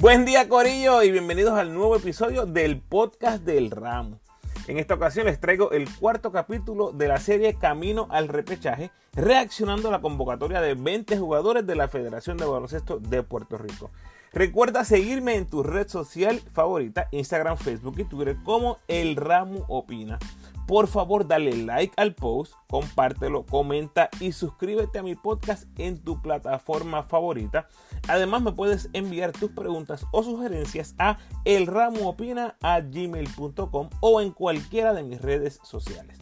Buen día Corillo y bienvenidos al nuevo episodio del podcast del ramo. En esta ocasión les traigo el cuarto capítulo de la serie Camino al repechaje, reaccionando a la convocatoria de 20 jugadores de la Federación de Baloncesto de Puerto Rico. Recuerda seguirme en tu red social favorita, Instagram, Facebook y Twitter como El Ramo Opina por favor dale like al post, compártelo, comenta y suscríbete a mi podcast en tu plataforma favorita. Además me puedes enviar tus preguntas o sugerencias a elramoopina.gmail.com o en cualquiera de mis redes sociales.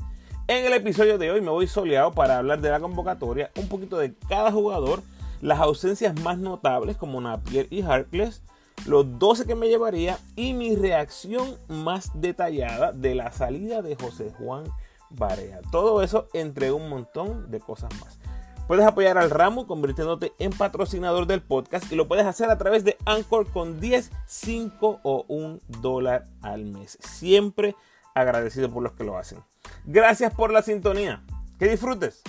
En el episodio de hoy me voy soleado para hablar de la convocatoria, un poquito de cada jugador, las ausencias más notables como Napier y Harkless, los 12 que me llevaría y mi reacción más detallada de la salida de José Juan Barea. Todo eso entre un montón de cosas más. Puedes apoyar al ramo convirtiéndote en patrocinador del podcast y lo puedes hacer a través de Anchor con 10, 5 o 1 dólar al mes. Siempre agradecido por los que lo hacen. Gracias por la sintonía. Que disfrutes.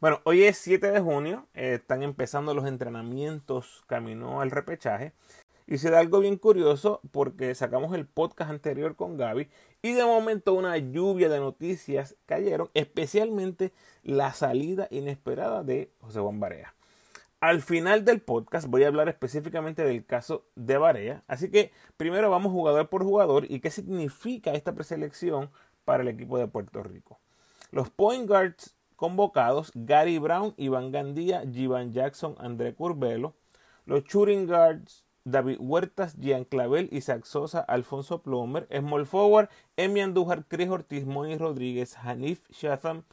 Bueno, hoy es 7 de junio, eh, están empezando los entrenamientos camino al repechaje. Y se da algo bien curioso porque sacamos el podcast anterior con Gaby y de momento una lluvia de noticias cayeron, especialmente la salida inesperada de José Juan Barea. Al final del podcast voy a hablar específicamente del caso de Barea, así que primero vamos jugador por jugador y qué significa esta preselección para el equipo de Puerto Rico. Los point guards convocados Gary Brown, Iván Gandía, Jivan Jackson, André Curbelo, los shooting guards David Huertas, Gian Clavel, Isaac Sosa, Alfonso Plomer, Small Forward, Emi Andújar, Cris Ortiz, Moni Rodríguez, Hanif Shatham,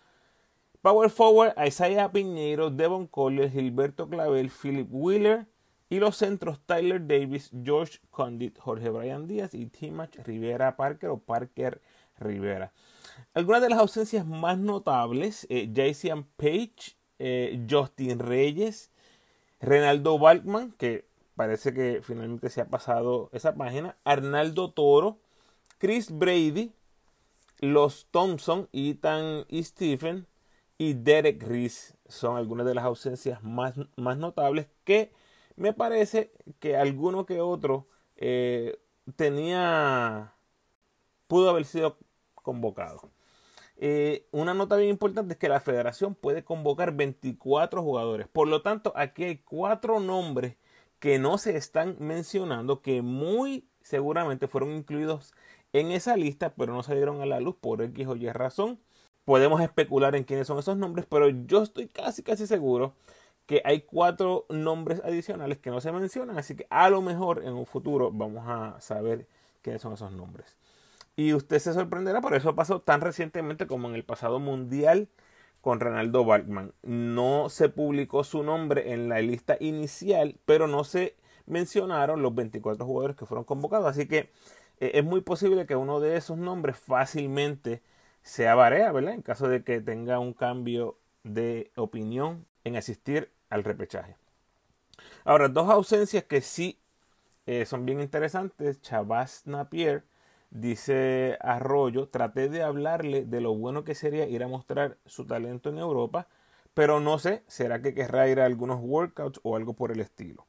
Power Forward, Isaiah Piñeiro, Devon Collier, Gilberto Clavel, Philip Wheeler y los centros Tyler Davis, George Condit, Jorge Brian Díaz y Timach Rivera Parker o Parker Rivera. Algunas de las ausencias más notables, eh, Jason Page, eh, Justin Reyes, Renaldo Balkman, que parece que finalmente se ha pasado esa página, Arnaldo Toro, Chris Brady, los Thompson, Ethan y Stephen y Derek Reese son algunas de las ausencias más, más notables que me parece que alguno que otro eh, tenía pudo haber sido convocado. Eh, una nota bien importante es que la federación puede convocar 24 jugadores. Por lo tanto, aquí hay cuatro nombres que no se están mencionando, que muy seguramente fueron incluidos en esa lista, pero no salieron a la luz por X o Y razón. Podemos especular en quiénes son esos nombres, pero yo estoy casi, casi seguro que hay cuatro nombres adicionales que no se mencionan, así que a lo mejor en un futuro vamos a saber quiénes son esos nombres. Y usted se sorprenderá, por eso pasó tan recientemente como en el pasado mundial con Ronaldo Balkman. No se publicó su nombre en la lista inicial, pero no se mencionaron los 24 jugadores que fueron convocados. Así que eh, es muy posible que uno de esos nombres fácilmente sea Barea, ¿verdad? En caso de que tenga un cambio de opinión en asistir al repechaje. Ahora, dos ausencias que sí eh, son bien interesantes. Chavas Napier Dice Arroyo, traté de hablarle de lo bueno que sería ir a mostrar su talento en Europa, pero no sé, ¿será que querrá ir a algunos workouts o algo por el estilo?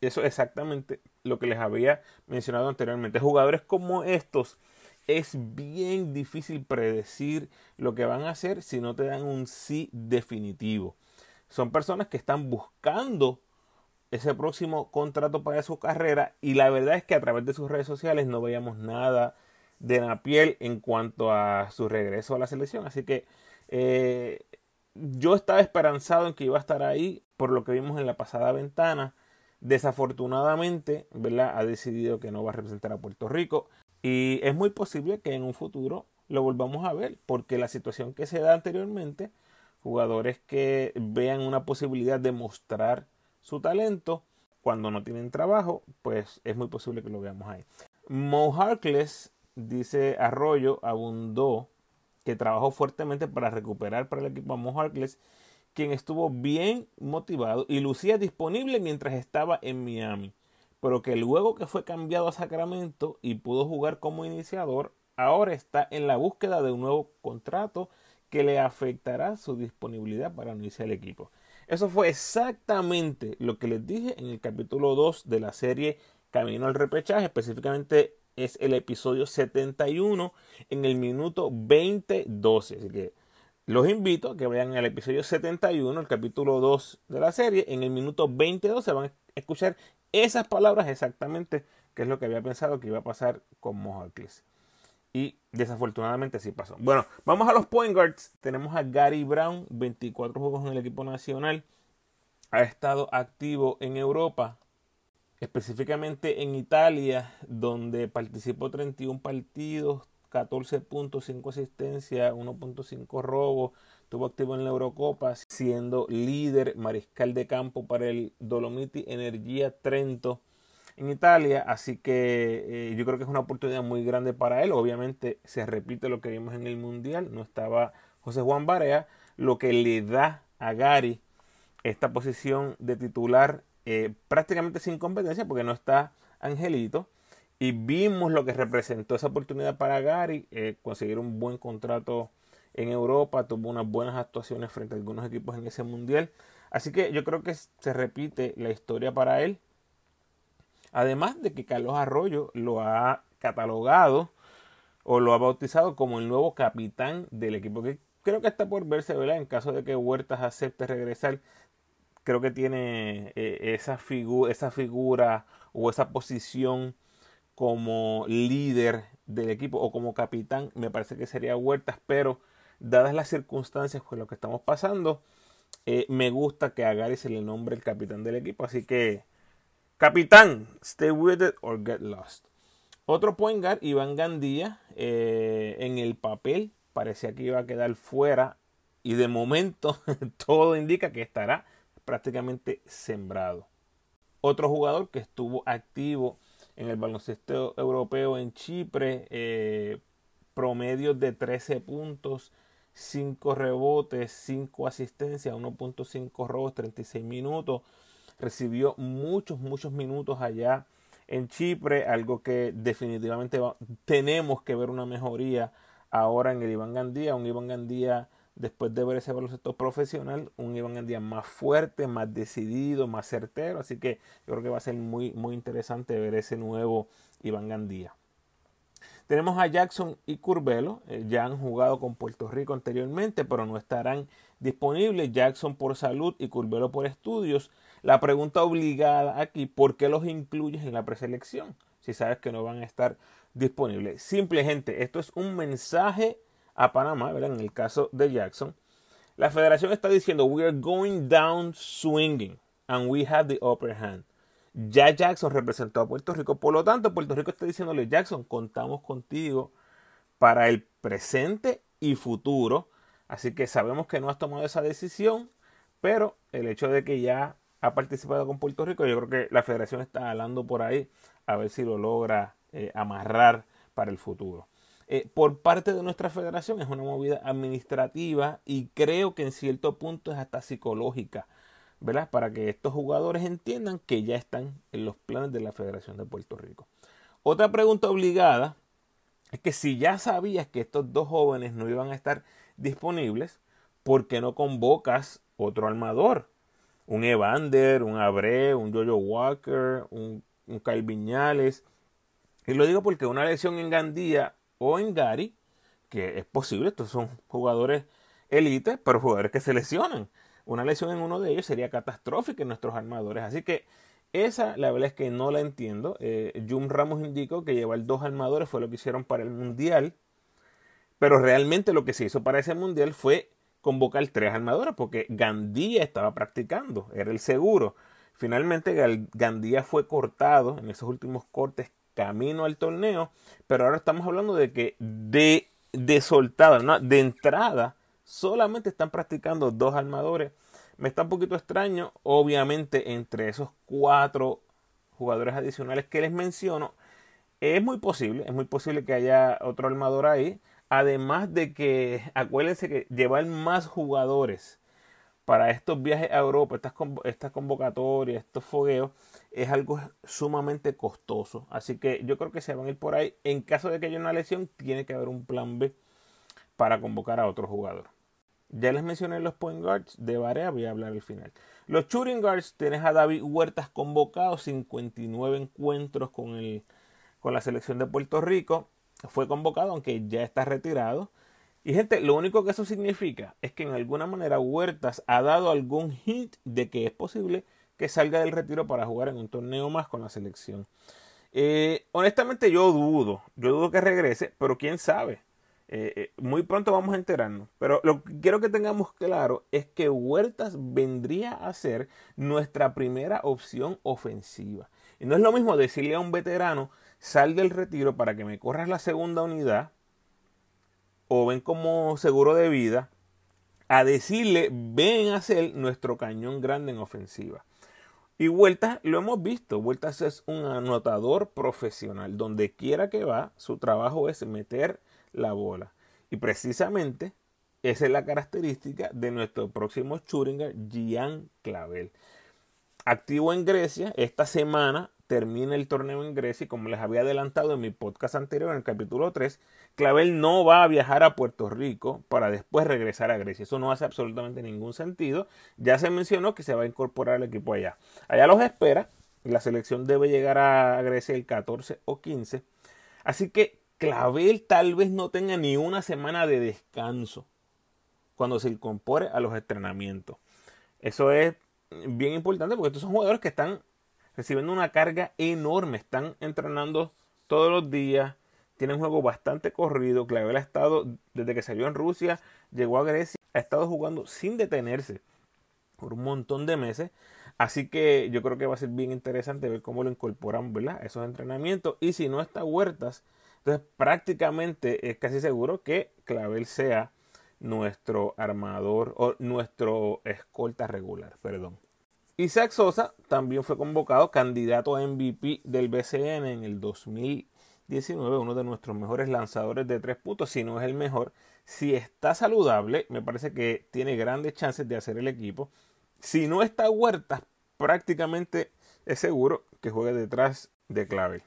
Eso es exactamente lo que les había mencionado anteriormente. Jugadores como estos es bien difícil predecir lo que van a hacer si no te dan un sí definitivo. Son personas que están buscando ese próximo contrato para su carrera y la verdad es que a través de sus redes sociales no veíamos nada de Napiel en cuanto a su regreso a la selección. Así que eh, yo estaba esperanzado en que iba a estar ahí por lo que vimos en la pasada ventana. Desafortunadamente, ¿verdad? Ha decidido que no va a representar a Puerto Rico y es muy posible que en un futuro lo volvamos a ver porque la situación que se da anteriormente, jugadores que vean una posibilidad de mostrar su talento. Cuando no tienen trabajo, pues es muy posible que lo veamos ahí. Mo Harkless, dice Arroyo, abundó que trabajó fuertemente para recuperar para el equipo a Mo Harkless, quien estuvo bien motivado y lucía disponible mientras estaba en Miami, pero que luego que fue cambiado a Sacramento y pudo jugar como iniciador, ahora está en la búsqueda de un nuevo contrato que le afectará su disponibilidad para unirse al equipo. Eso fue exactamente lo que les dije en el capítulo 2 de la serie Camino al repechaje, específicamente es el episodio 71 en el minuto 2012. Así que los invito a que vayan al episodio 71, el capítulo 2 de la serie. En el minuto 22 van a escuchar esas palabras exactamente, que es lo que había pensado que iba a pasar con Mohawk Y desafortunadamente sí pasó. Bueno, vamos a los point guards. Tenemos a Gary Brown, 24 juegos en el equipo nacional. Ha estado activo en Europa, específicamente en Italia, donde participó 31 partidos, 14 puntos, 5 asistencias, 1.5 robos. Estuvo activo en la Eurocopa, siendo líder mariscal de campo para el Dolomiti Energía Trento en Italia. Así que eh, yo creo que es una oportunidad muy grande para él. Obviamente se repite lo que vimos en el Mundial. No estaba José Juan Barea, lo que le da a Gary esta posición de titular eh, prácticamente sin competencia porque no está Angelito y vimos lo que representó esa oportunidad para Gary, eh, conseguir un buen contrato en Europa, tuvo unas buenas actuaciones frente a algunos equipos en ese mundial. Así que yo creo que se repite la historia para él. Además de que Carlos Arroyo lo ha catalogado o lo ha bautizado como el nuevo capitán del equipo, que creo que está por verse, ¿verdad? En caso de que Huertas acepte regresar, creo que tiene eh, esa, esa figura o esa posición como líder del equipo o como capitán, me parece que sería Huertas, pero dadas las circunstancias con lo que estamos pasando, eh, me gusta que a Gary se le nombre el capitán del equipo. Así que, capitán, stay with it or get lost. Otro point guard, Iván Gandía, eh, en el papel parecía que iba a quedar fuera y de momento todo indica que estará prácticamente sembrado. Otro jugador que estuvo activo en el baloncesto europeo en Chipre, eh, promedios de 13 puntos, 5 rebotes, 5 asistencias, 1.5 robos, 36 minutos. Recibió muchos, muchos minutos allá en Chipre, algo que definitivamente tenemos que ver una mejoría ahora en el Iván Gandía, un Iván Gandía después de ver ese baloncesto profesional, un Iván Gandía más fuerte, más decidido, más certero. Así que yo creo que va a ser muy, muy interesante ver ese nuevo Iván Gandía. Tenemos a Jackson y Curvelo, eh, ya han jugado con Puerto Rico anteriormente, pero no estarán disponibles. Jackson por salud y Curvelo por estudios. La pregunta obligada aquí, ¿por qué los incluyes en la preselección? Si sabes que no van a estar disponibles. Simple gente, esto es un mensaje a Panamá, en el caso de Jackson, la federación está diciendo, we are going down swinging and we have the upper hand. Ya Jackson representó a Puerto Rico, por lo tanto Puerto Rico está diciéndole, Jackson, contamos contigo para el presente y futuro. Así que sabemos que no has tomado esa decisión, pero el hecho de que ya ha participado con Puerto Rico, yo creo que la federación está hablando por ahí a ver si lo logra eh, amarrar para el futuro. Eh, por parte de nuestra federación es una movida administrativa y creo que en cierto punto es hasta psicológica, ¿verdad? Para que estos jugadores entiendan que ya están en los planes de la Federación de Puerto Rico. Otra pregunta obligada es que si ya sabías que estos dos jóvenes no iban a estar disponibles, ¿por qué no convocas otro armador? Un Evander, un Abre, un Jojo Walker, un, un Kyle Viñales. Y lo digo porque una lesión en Gandía o en Gary, que es posible, estos son jugadores élite, pero jugadores que se lesionan. Una lesión en uno de ellos sería catastrófica en nuestros armadores. Así que esa, la verdad es que no la entiendo. Eh, Jum Ramos indicó que llevar dos armadores fue lo que hicieron para el Mundial. Pero realmente lo que se hizo para ese Mundial fue convocar tres armadores porque Gandía estaba practicando, era el seguro. Finalmente Gandía fue cortado en esos últimos cortes camino al torneo, pero ahora estamos hablando de que de, de soltada, de entrada, solamente están practicando dos armadores. Me está un poquito extraño, obviamente, entre esos cuatro jugadores adicionales que les menciono, es muy posible, es muy posible que haya otro armador ahí. Además de que, acuérdense que llevar más jugadores para estos viajes a Europa, estas, convocatorias, estos fogueos, es algo sumamente costoso. Así que yo creo que se van a ir por ahí. En caso de que haya una lesión, tiene que haber un plan B para convocar a otro jugador. Ya les mencioné los point guards de Barea, voy a hablar al final. Los shooting guards, tienes a David Huertas convocado, 59 encuentros con, el, con la selección de Puerto Rico. Fue convocado, aunque ya está retirado. Y gente, lo único que eso significa es que en alguna manera Huertas ha dado algún hint de que es posible que salga del retiro para jugar en un torneo más con la selección. Eh, honestamente yo dudo, yo dudo que regrese, pero quién sabe. Eh, eh, muy pronto vamos a enterarnos. Pero lo que quiero que tengamos claro es que Huertas vendría a ser nuestra primera opción ofensiva. Y no es lo mismo decirle a un veterano, sal del retiro para que me corras la segunda unidad, o ven como seguro de vida, a decirle, ven a ser nuestro cañón grande en ofensiva. Y Vueltas lo hemos visto. Vueltas es un anotador profesional. Donde quiera que va, su trabajo es meter la bola. Y precisamente esa es la característica de nuestro próximo Schuringer, Gian Clavel. Activo en Grecia, esta semana termina el torneo en Grecia y como les había adelantado en mi podcast anterior, en el capítulo 3, Clavel no va a viajar a Puerto Rico para después regresar a Grecia. Eso no hace absolutamente ningún sentido. Ya se mencionó que se va a incorporar al equipo allá. Allá los espera. La selección debe llegar a Grecia el 14 o 15. Así que Clavel tal vez no tenga ni una semana de descanso cuando se incorpore a los entrenamientos. Eso es bien importante porque estos son jugadores que están recibiendo una carga enorme. Están entrenando todos los días. Tienen un juego bastante corrido. Clavel ha estado, desde que salió en Rusia, llegó a Grecia, ha estado jugando sin detenerse por un montón de meses. Así que yo creo que va a ser bien interesante ver cómo lo incorporan ¿verdad? a esos entrenamientos. Y si no está Huertas, entonces prácticamente es casi seguro que Clavel sea nuestro armador o nuestro escolta regular, perdón. Isaac Sosa también fue convocado candidato a MVP del BCN en el 2019, uno de nuestros mejores lanzadores de tres puntos, si no es el mejor. Si está saludable, me parece que tiene grandes chances de hacer el equipo. Si no está Huertas, prácticamente es seguro que juegue detrás de Clavel.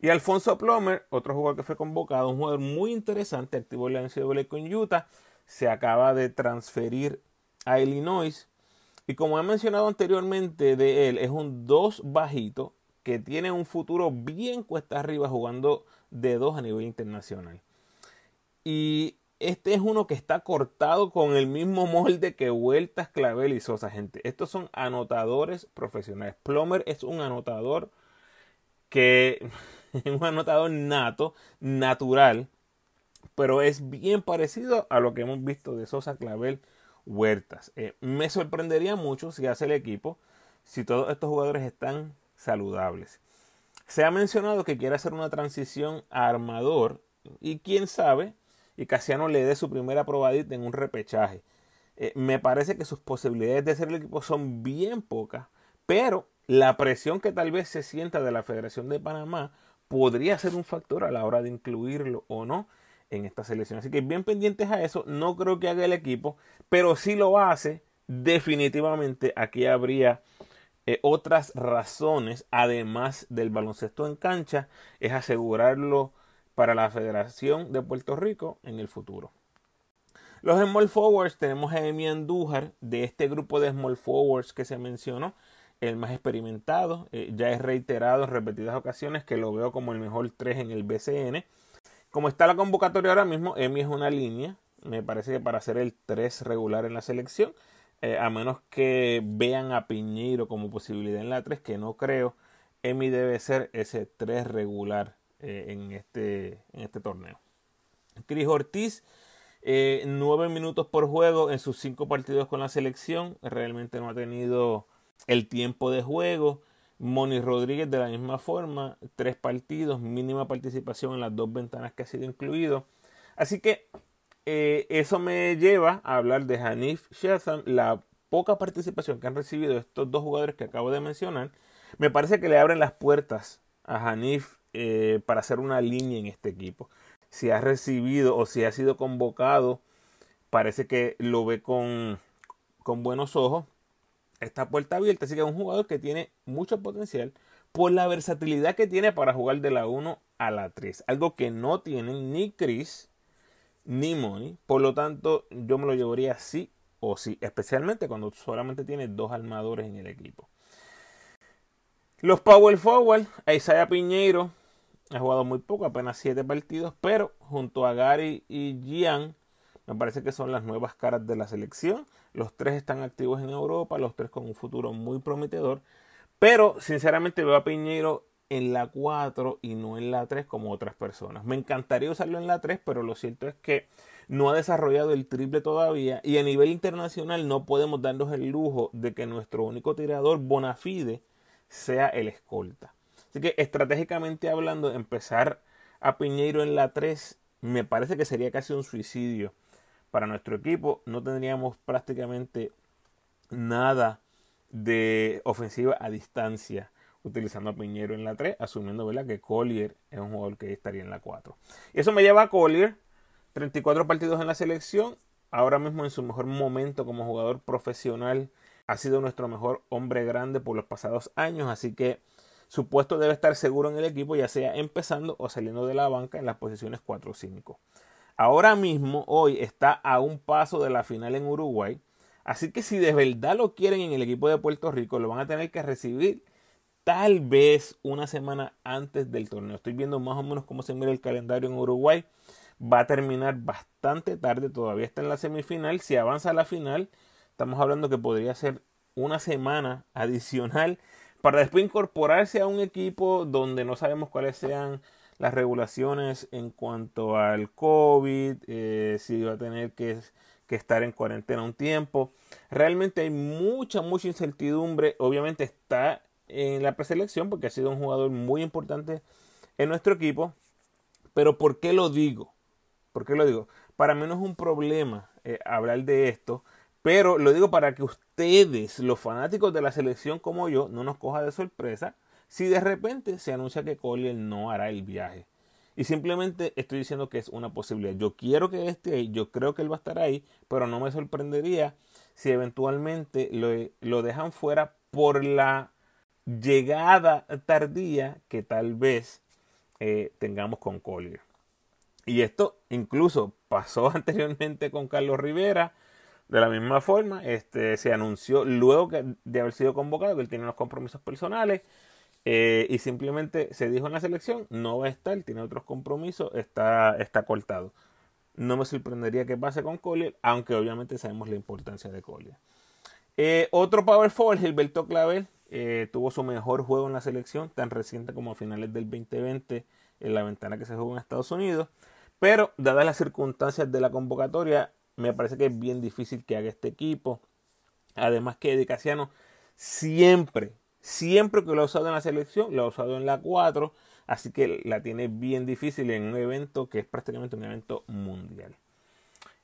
Y Alfonso Plomer, otro jugador que fue convocado, un jugador muy interesante, activo en la NCAA con Utah, se acaba de transferir a Illinois y como he mencionado anteriormente de él, es un 2 bajito que tiene un futuro bien cuesta arriba jugando de 2 a nivel internacional. Y este es uno que está cortado con el mismo molde que Vueltas, Clavel y Sosa, gente. Estos son anotadores profesionales. Plomer es un anotador que es un anotador nato, natural, pero es bien parecido a lo que hemos visto de Sosa, Clavel Huertas. Eh, me sorprendería mucho si hace el equipo si todos estos jugadores están saludables. Se ha mencionado que quiere hacer una transición a armador y quién sabe, y Casiano le dé su primera probadita en un repechaje. Eh, me parece que sus posibilidades de hacer el equipo son bien pocas, pero la presión que tal vez se sienta de la Federación de Panamá podría ser un factor a la hora de incluirlo o no en esta selección. Así que bien pendientes a eso. No creo que haga el equipo, pero si lo hace, definitivamente aquí habría eh, otras razones, además del baloncesto en cancha, es asegurarlo para la Federación de Puerto Rico en el futuro. Los small forwards tenemos a Emi Andújar de este grupo de small forwards que se mencionó, el más experimentado. Eh, ya es reiterado en repetidas ocasiones que lo veo como el mejor 3 en el BCN. Como está la convocatoria ahora mismo, Emi es una línea. Me parece que para ser el 3 regular en la selección, eh, a menos que vean a Piñeiro como posibilidad en la 3, que no creo, Emi debe ser ese 3 regular eh, en, este, en este torneo. Cris Ortiz, eh, 9 minutos por juego en sus 5 partidos con la selección. Realmente no ha tenido el tiempo de juego. Moni Rodríguez de la misma forma, tres partidos, mínima participación en las dos ventanas que ha sido incluido. Así que eh, eso me lleva a hablar de Hanif Shazam, la poca participación que han recibido estos dos jugadores que acabo de mencionar. Me parece que le abren las puertas a Hanif eh, para hacer una línea en este equipo. Si ha recibido o si ha sido convocado, parece que lo ve con, con buenos ojos esta puerta abierta. Así que es un jugador que tiene mucho potencial por la versatilidad que tiene para jugar de la 1 a la 3. Algo que no tienen ni Chris ni money. Por lo tanto, yo me lo llevaría sí o sí, especialmente cuando solamente tiene dos armadores en el equipo. Los Power Forward, Isaiah Piñeiro ha jugado muy poco, apenas 7 partidos, pero junto a Gary y Gian, me parece que son las nuevas caras de la selección. Los tres están activos en Europa, los tres con un futuro muy prometedor. Pero sinceramente veo a Piñeiro en la 4 y no en la 3 como otras personas. Me encantaría usarlo en la 3, pero lo cierto es que no ha desarrollado el triple todavía y a nivel internacional no podemos darnos el lujo de que nuestro único tirador bona fide sea el escolta. Así que estratégicamente hablando, empezar a Piñeiro en la 3 me parece que sería casi un suicidio para nuestro equipo. No tendríamos prácticamente nada de ofensiva a distancia utilizando a Piñero en la 3, asumiendo ¿verdad? que Collier es un jugador que estaría en la 4. Y eso me lleva a Collier, 34 partidos en la selección, ahora mismo en su mejor momento como jugador profesional, ha sido nuestro mejor hombre grande por los pasados años, así que su puesto debe estar seguro en el equipo, ya sea empezando o saliendo de la banca en las posiciones 4 o 5. Ahora mismo, hoy, está a un paso de la final en Uruguay, así que si de verdad lo quieren en el equipo de Puerto Rico, lo van a tener que recibir tal vez una semana antes del torneo. Estoy viendo más o menos cómo se mira el calendario en Uruguay. Va a terminar bastante tarde, todavía está en la semifinal. Si avanza a la final, estamos hablando que podría ser una semana adicional para después incorporarse a un equipo donde no sabemos cuáles sean las regulaciones en cuanto al COVID, eh, si va a tener que, que estar en cuarentena un tiempo. Realmente hay mucha, mucha incertidumbre. Obviamente está en la preselección porque ha sido un jugador muy importante en nuestro equipo. Pero ¿por qué lo digo? ¿Por qué lo digo? Para mí no es un problema eh, hablar de esto, pero lo digo para que ustedes, los fanáticos de la selección como yo, no nos coja de sorpresa si de repente se anuncia que Collier no hará el viaje. Y simplemente estoy diciendo que es una posibilidad. Yo quiero que esté ahí, yo creo que él va a estar ahí, pero no me sorprendería si eventualmente lo, lo dejan fuera por la llegada tardía que tal vez eh, tengamos con Collier. Y esto incluso pasó anteriormente con Carlos Rivera. De la misma forma, este, se anunció luego de haber sido convocado que él tiene unos compromisos personales eh, y simplemente se dijo en la selección, no va a estar, tiene otros compromisos, está, está cortado. No me sorprendería que pase con Collier, aunque obviamente sabemos la importancia de Collier. Eh, otro power forward, Gilberto Clavel, eh, tuvo su mejor juego en la selección, tan reciente como a finales del 2020, en la ventana que se jugó en Estados Unidos. Pero, dadas las circunstancias de la convocatoria, me parece que es bien difícil que haga este equipo. Además que Edicaciano siempre, siempre que lo ha usado en la selección, lo ha usado en la 4. Así que la tiene bien difícil en un evento que es prácticamente un evento mundial.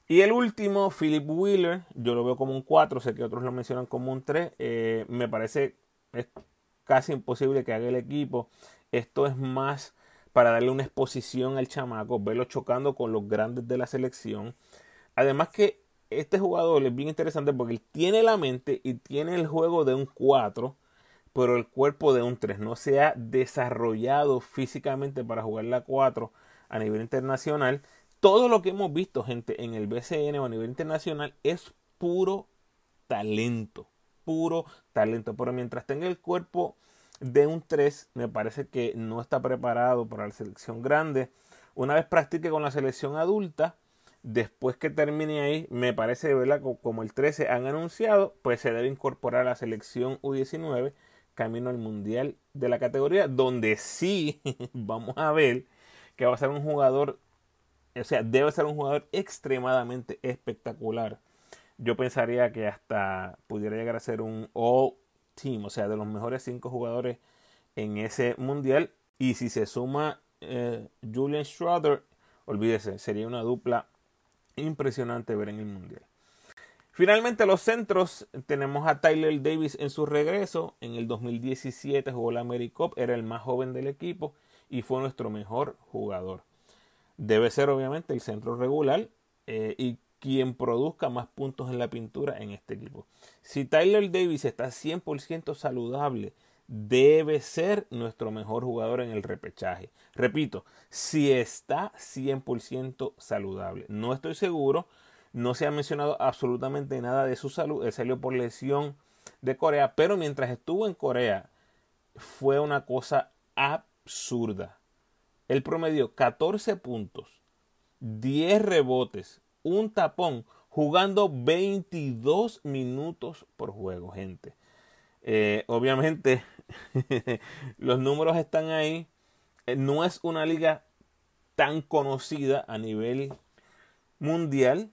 Y el último, Philip Wheeler, yo lo veo como un 4, sé que otros lo mencionan como un 3. Eh, me parece es casi imposible que haga el equipo. Esto es más para darle una exposición al chamaco, verlo chocando con los grandes de la selección. Además que este jugador es bien interesante porque él tiene la mente y tiene el juego de un 4, pero el cuerpo de un 3. No se ha desarrollado físicamente para jugar la 4 a nivel internacional. Todo lo que hemos visto, gente, en el BCN o a nivel internacional es puro talento puro talento. Pero mientras tenga el cuerpo de un 3, me parece que no está preparado para la selección grande. Una vez practique con la selección adulta, después que termine ahí, me parece, ¿verdad? Como el 13 han anunciado, pues se debe incorporar a la selección U19 camino al mundial de la categoría, donde sí vamos a ver que va a ser un jugador, o sea, debe ser un jugador extremadamente espectacular yo pensaría que hasta pudiera llegar a ser un all team, o sea, de los mejores cinco jugadores en ese mundial. Y si se suma eh, Julian Schroeder, olvídese, sería una dupla impresionante ver en el mundial. Finalmente los centros, tenemos a Tyler Davis en su regreso. En el 2017 jugó la AmeriCup, era el más joven del equipo y fue nuestro mejor jugador. Debe ser obviamente el centro regular eh, y quien produzca más puntos en la pintura en este equipo. Si Tyler Davis está 100% saludable debe ser nuestro mejor jugador en el repechaje. Repito, si está 100% saludable. No estoy seguro, no se ha mencionado absolutamente nada de su salud. Él salió por lesión de Corea, pero mientras estuvo en Corea fue una cosa absurda. Él promedió 14 puntos, 10 rebotes, un tapón, jugando 22 minutos por juego, gente. Eh, obviamente, los números están ahí. Eh, no es una liga tan conocida a nivel mundial,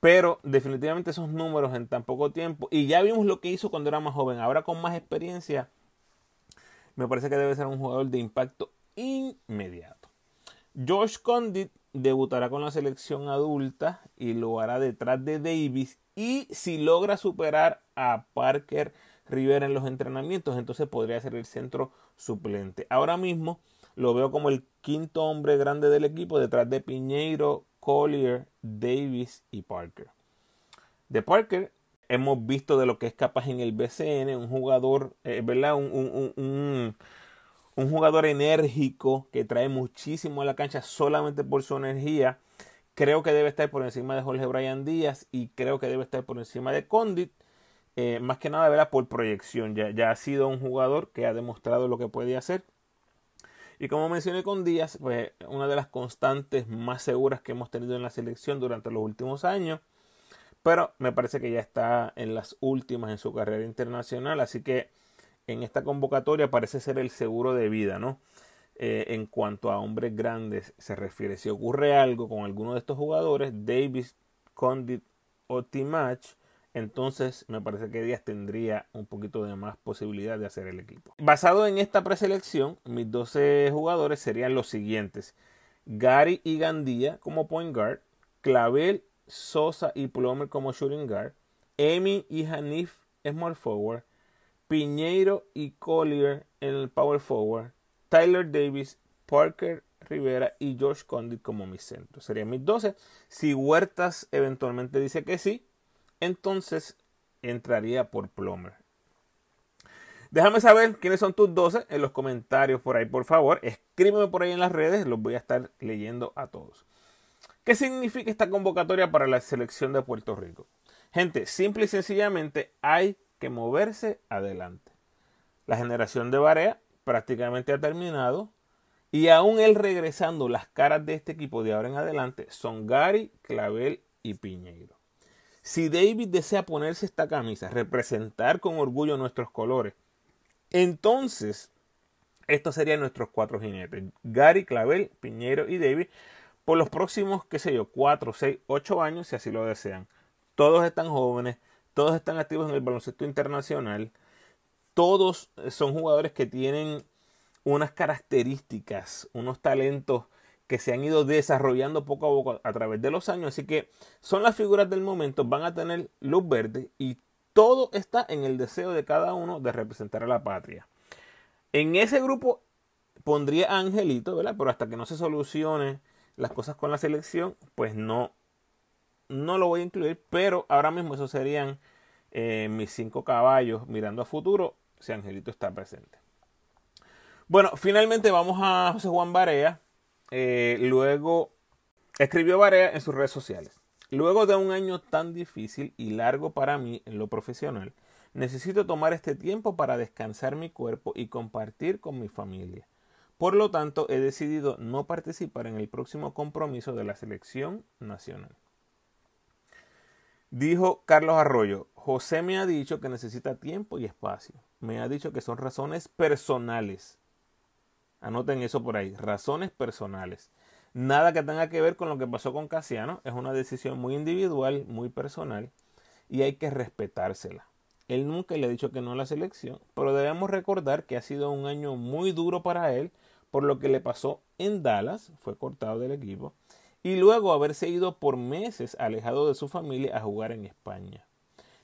pero definitivamente esos números en tan poco tiempo, y ya vimos lo que hizo cuando era más joven, ahora con más experiencia, me parece que debe ser un jugador de impacto inmediato. Josh Condit debutará con la selección adulta y lo hará detrás de Davis y si logra superar a Parker Rivera en los entrenamientos, entonces podría ser el centro suplente. Ahora mismo lo veo como el quinto hombre grande del equipo detrás de Piñeiro, Collier, Davis y Parker. De Parker hemos visto de lo que es capaz en el BCN, un jugador, eh, ¿verdad? Un, un, jugador enérgico que trae muchísimo a la cancha solamente por su energía. Creo que debe estar por encima de Jorge Bryan Díaz y creo que debe estar por encima de Condit. Eh, más que nada, ¿verdad? Por proyección. Ya, ya ha sido un jugador que ha demostrado lo que puede hacer y como mencioné con Díaz, pues una de las constantes más seguras que hemos tenido en la selección durante los últimos años. Pero me parece que ya está en las últimas en su carrera internacional. Así que en esta convocatoria parece ser el seguro de vida, ¿no? Eh, en cuanto a hombres grandes se refiere. Si ocurre algo con alguno de estos jugadores, Davis, Condit o Timach, entonces me parece que Díaz tendría un poquito de más posibilidad de hacer el equipo. Basado en esta preselección, mis 12 jugadores serían los siguientes. Gary y Gandía como point guard, Clavel, Sosa y Plomer como shooting guard, Emi y Hanif small forward, Piñeiro y Collier en el power forward, Tyler Davis, Parker Rivera y George Condit como mis centros. Serían mis 12. Si Huertas eventualmente dice que sí, entonces entraría por Plomer. Déjame saber quiénes son tus 12 en los comentarios por ahí, por favor. Escríbeme por ahí en las redes, los voy a estar leyendo a todos. ¿Qué significa esta convocatoria para la selección de Puerto Rico? Gente, simple y sencillamente hay que moverse adelante. La generación de Barea prácticamente ha terminado y aún él regresando, las caras de este equipo de ahora en adelante son Gary, Clavel y Piñeiro. Si David desea ponerse esta camisa, representar con orgullo nuestros colores, entonces estos serían nuestros cuatro jinetes. Gary, Clavel, Piñero y David por los próximos, qué sé yo, cuatro, seis, ocho años, si así lo desean. Todos están jóvenes, todos están activos en el baloncesto internacional, todos son jugadores que tienen unas características, unos talentos que se han ido desarrollando poco a poco a través de los años. Así que son las figuras del momento, van a tener luz verde y todo está en el deseo de cada uno de representar a la patria. En ese grupo pondría a Angelito, ¿verdad? Pero hasta que no se solucione las cosas con la selección, pues no, no lo voy a incluir. Pero ahora mismo esos serían eh, mis cinco caballos mirando a futuro si Angelito está presente. Bueno, finalmente vamos a José Juan Barea eh, luego escribió Barea en sus redes sociales. Luego de un año tan difícil y largo para mí en lo profesional, necesito tomar este tiempo para descansar mi cuerpo y compartir con mi familia. Por lo tanto, he decidido no participar en el próximo compromiso de la selección nacional. Dijo Carlos Arroyo, José me ha dicho que necesita tiempo y espacio. Me ha dicho que son razones personales Anoten eso por ahí. Razones personales. Nada que tenga que ver con lo que pasó con Casiano. Es una decisión muy individual, muy personal. Y hay que respetársela. Él nunca le ha dicho que no a la selección. Pero debemos recordar que ha sido un año muy duro para él. Por lo que le pasó en Dallas. Fue cortado del equipo. Y luego haberse ido por meses alejado de su familia a jugar en España.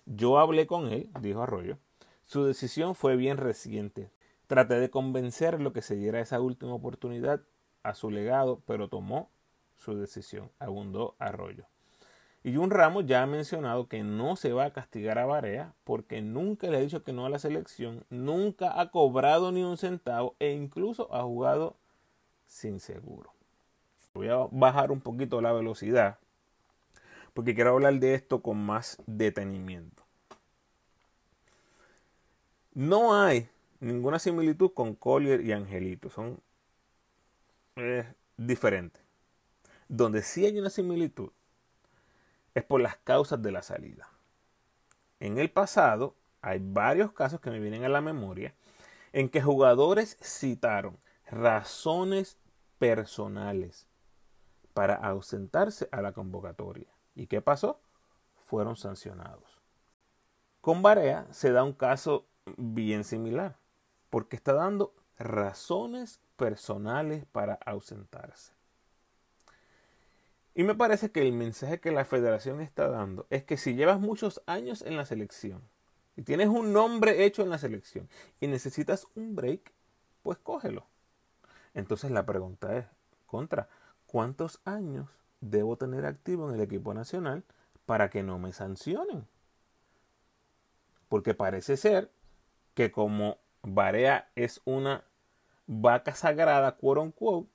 Yo hablé con él, dijo Arroyo. Su decisión fue bien reciente. Traté de convencerlo que se diera esa última oportunidad a su legado, pero tomó su decisión, abundó Arroyo. Y Jun Ramos ya ha mencionado que no se va a castigar a Barea porque nunca le ha dicho que no a la selección, nunca ha cobrado ni un centavo e incluso ha jugado sin seguro. Voy a bajar un poquito la velocidad porque quiero hablar de esto con más detenimiento. No hay ninguna similitud con Collier y Angelito, son eh, diferentes. Donde sí hay una similitud es por las causas de la salida. En el pasado hay varios casos que me vienen a la memoria en que jugadores citaron razones personales para ausentarse a la convocatoria. ¿Y qué pasó? Fueron sancionados. Con Barea se da un caso bien similar, porque está dando razones personales para ausentarse. Y me parece que el mensaje que la federación está dando es que si llevas muchos años en la selección y tienes un nombre hecho en la selección y necesitas un break, pues cógelo. Entonces la pregunta es, contra, ¿cuántos años debo tener activo en el equipo nacional para que no me sancionen? Porque parece ser que como Barea es una vaca sagrada, quote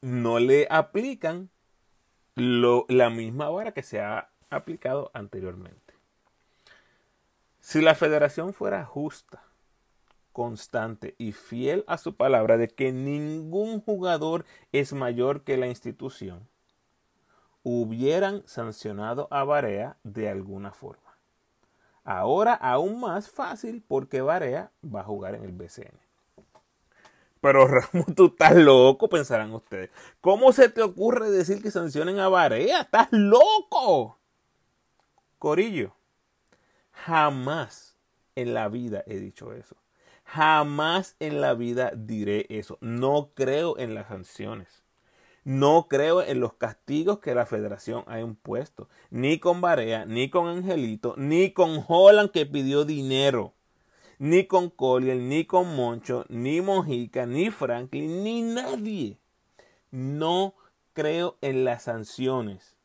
no le aplican la misma vara que se ha aplicado anteriormente. Si la federación fuera justa, constante y fiel a su palabra de que ningún jugador es mayor que la institución, hubieran sancionado a Barea de alguna forma. Ahora aún más fácil porque Barea va a jugar en el BCN. Pero Ramos, tú estás loco, pensarán ustedes. ¿Cómo se te ocurre decir que sancionen a Barea? ¡Estás loco! Corillo, jamás en la vida he dicho eso. Jamás en la vida diré eso. No creo en las sanciones. No creo en los castigos que la federación ha impuesto. Ni con Barea, ni con Angelito, ni con Holland que pidió dinero ni con Collier, ni con Moncho, ni Mojica, ni Franklin, ni nadie. No creo en las sanciones.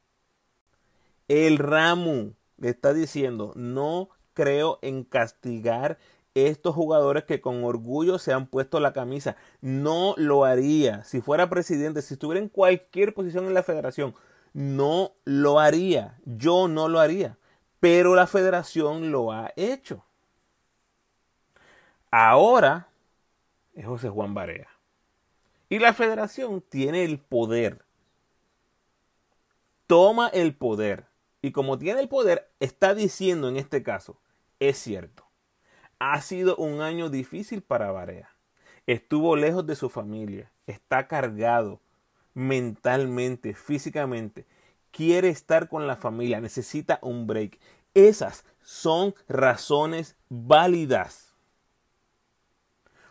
El Ramu le está diciendo, no creo en castigar estos jugadores que con orgullo se han puesto la camisa. No lo haría. Si fuera presidente, si estuviera en cualquier posición en la federación, no lo haría. Yo no lo haría. Pero la federación lo ha hecho. Ahora es José Juan Barea. Y la federación tiene el poder. Toma el poder. Y como tiene el poder, está diciendo en este caso, es cierto. Ha sido un año difícil para Barea. Estuvo lejos de su familia. Está cargado mentalmente, físicamente. Quiere estar con la familia. Necesita un break. Esas son razones válidas.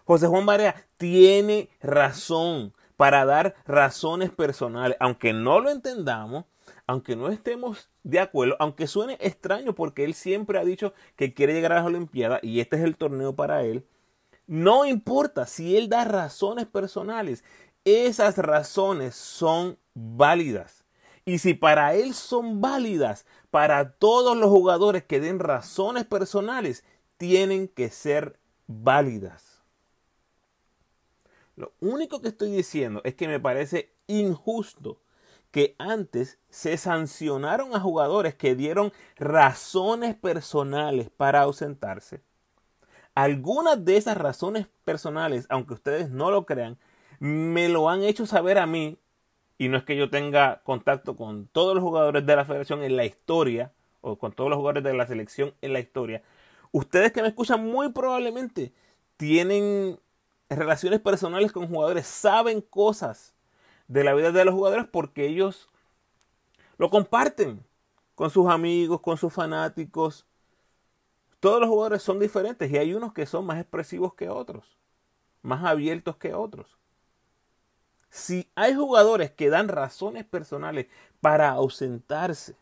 José Juan Barea tiene razón para dar razones personales, aunque no lo entendamos, aunque no estemos de acuerdo, aunque suene extraño porque él siempre ha dicho que quiere llegar a las Olimpiadas y este es el torneo para él, no importa si él da razones personales, esas razones son válidas. Y si para él son válidas, para todos los jugadores que den razones personales, tienen que ser válidas. Lo único que estoy diciendo es que me parece injusto que antes se sancionaron a jugadores que dieron razones personales para ausentarse. Algunas de esas razones personales, aunque ustedes no lo crean, me lo han hecho saber a mí, y no es que yo tenga contacto con todos los jugadores de la federación en la historia, o con todos los jugadores de la selección en la historia, ustedes que me escuchan muy probablemente tienen relaciones personales con jugadores, saben cosas de la vida de los jugadores porque ellos lo comparten con sus amigos, con sus fanáticos. Todos los jugadores son diferentes y hay unos que son más expresivos que otros, más abiertos que otros. Si hay jugadores que dan razones personales para ausentarse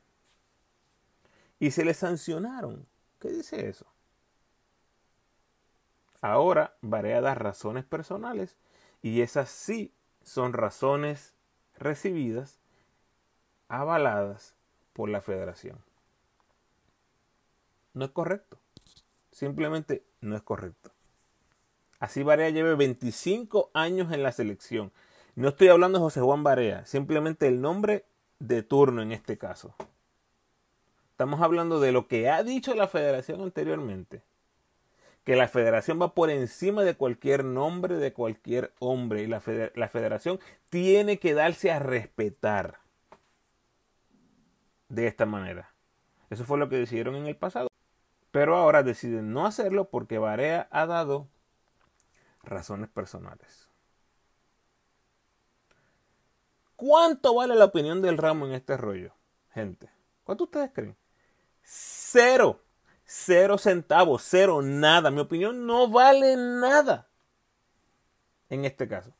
y se les sancionaron, ¿qué dice eso? Ahora Barea dar razones personales y esas sí son razones recibidas avaladas por la federación. No es correcto. Simplemente no es correcto. Así Barea lleve 25 años en la selección. No estoy hablando de José Juan Barea, simplemente el nombre de turno en este caso. Estamos hablando de lo que ha dicho la federación anteriormente. Que la federación va por encima de cualquier nombre de cualquier hombre. Y la, la federación tiene que darse a respetar de esta manera. Eso fue lo que decidieron en el pasado. Pero ahora deciden no hacerlo porque Barea ha dado razones personales. ¿Cuánto vale la opinión del ramo en este rollo, gente? ¿Cuánto ustedes creen? Cero. Cero centavos, cero, nada. Mi opinión no vale nada. En este caso.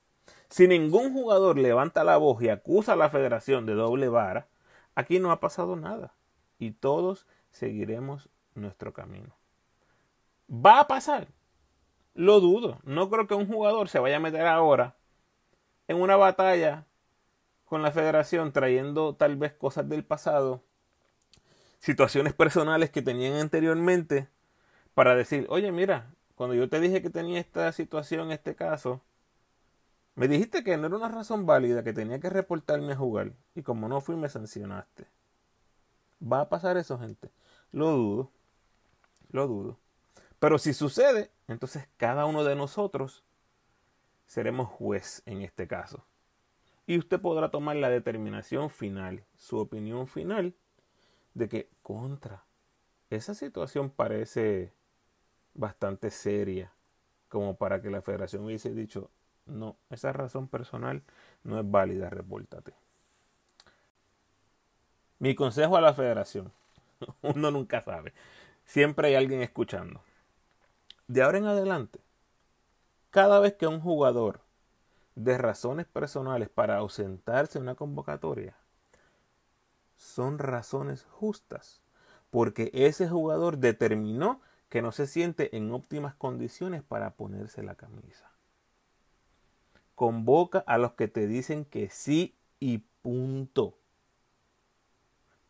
Si ningún jugador levanta la voz y acusa a la federación de doble vara, aquí no ha pasado nada. Y todos seguiremos nuestro camino. ¿Va a pasar? Lo dudo. No creo que un jugador se vaya a meter ahora en una batalla con la federación trayendo tal vez cosas del pasado situaciones personales que tenían anteriormente para decir, oye, mira, cuando yo te dije que tenía esta situación, este caso, me dijiste que no era una razón válida, que tenía que reportarme a jugar. Y como no fui, me sancionaste. ¿Va a pasar eso, gente? Lo dudo. Lo dudo. Pero si sucede, entonces cada uno de nosotros seremos juez en este caso. Y usted podrá tomar la determinación final, su opinión final de que contra esa situación parece bastante seria como para que la federación hubiese dicho no, esa razón personal no es válida, repórtate. Mi consejo a la federación, uno nunca sabe, siempre hay alguien escuchando. De ahora en adelante, cada vez que un jugador de razones personales para ausentarse en una convocatoria, son razones justas, porque ese jugador determinó que no se siente en óptimas condiciones para ponerse la camisa. Convoca a los que te dicen que sí y punto.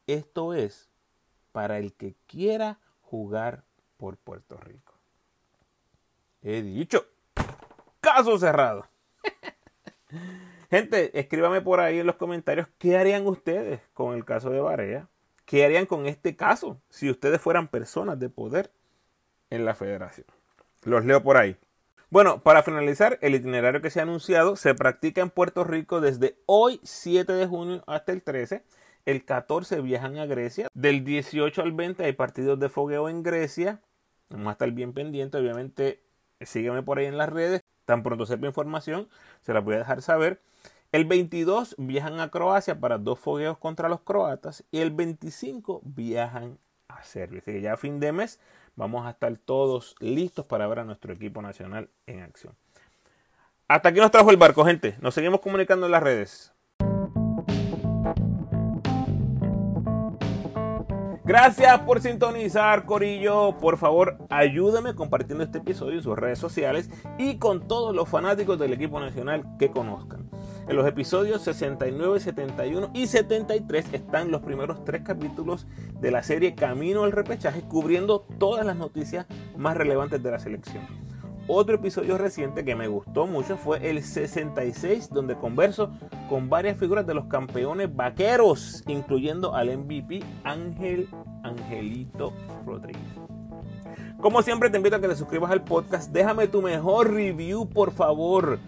Esto es para el que quiera jugar por Puerto Rico. He dicho, caso cerrado. Gente, escríbame por ahí en los comentarios qué harían ustedes con el caso de Barea. ¿Qué harían con este caso si ustedes fueran personas de poder en la federación? Los leo por ahí. Bueno, para finalizar, el itinerario que se ha anunciado se practica en Puerto Rico desde hoy 7 de junio hasta el 13. El 14 viajan a Grecia. Del 18 al 20 hay partidos de fogueo en Grecia. Vamos a estar bien pendiente. Obviamente, sígueme por ahí en las redes. Tan pronto sepa información, se la voy a dejar saber. El 22 viajan a Croacia para dos fogueos contra los croatas y el 25 viajan a Serbia. Así que ya a fin de mes vamos a estar todos listos para ver a nuestro equipo nacional en acción. Hasta aquí nos trajo el barco, gente. Nos seguimos comunicando en las redes. Gracias por sintonizar, Corillo. Por favor, ayúdame compartiendo este episodio en sus redes sociales y con todos los fanáticos del equipo nacional que conozcan. En los episodios 69, 71 y 73 están los primeros tres capítulos de la serie Camino al Repechaje, cubriendo todas las noticias más relevantes de la selección. Otro episodio reciente que me gustó mucho fue el 66, donde converso con varias figuras de los campeones vaqueros, incluyendo al MVP Ángel Angelito Rodríguez. Como siempre te invito a que te suscribas al podcast, déjame tu mejor review por favor.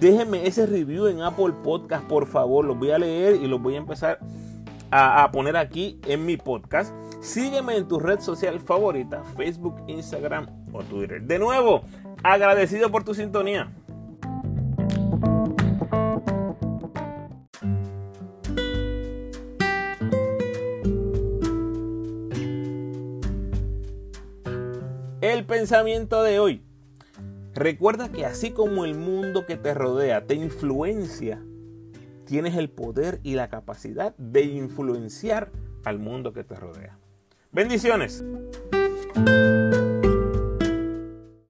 Déjeme ese review en Apple Podcast por favor, los voy a leer y los voy a empezar a, poner aquí en mi podcast. Sígueme en tu red social favorita, Facebook, Instagram o Twitter. De nuevo, Agradecido por tu sintonía. El pensamiento de hoy. Recuerda que así como el mundo que te rodea te influencia, tienes el poder y la capacidad de influenciar al mundo que te rodea. Bendiciones.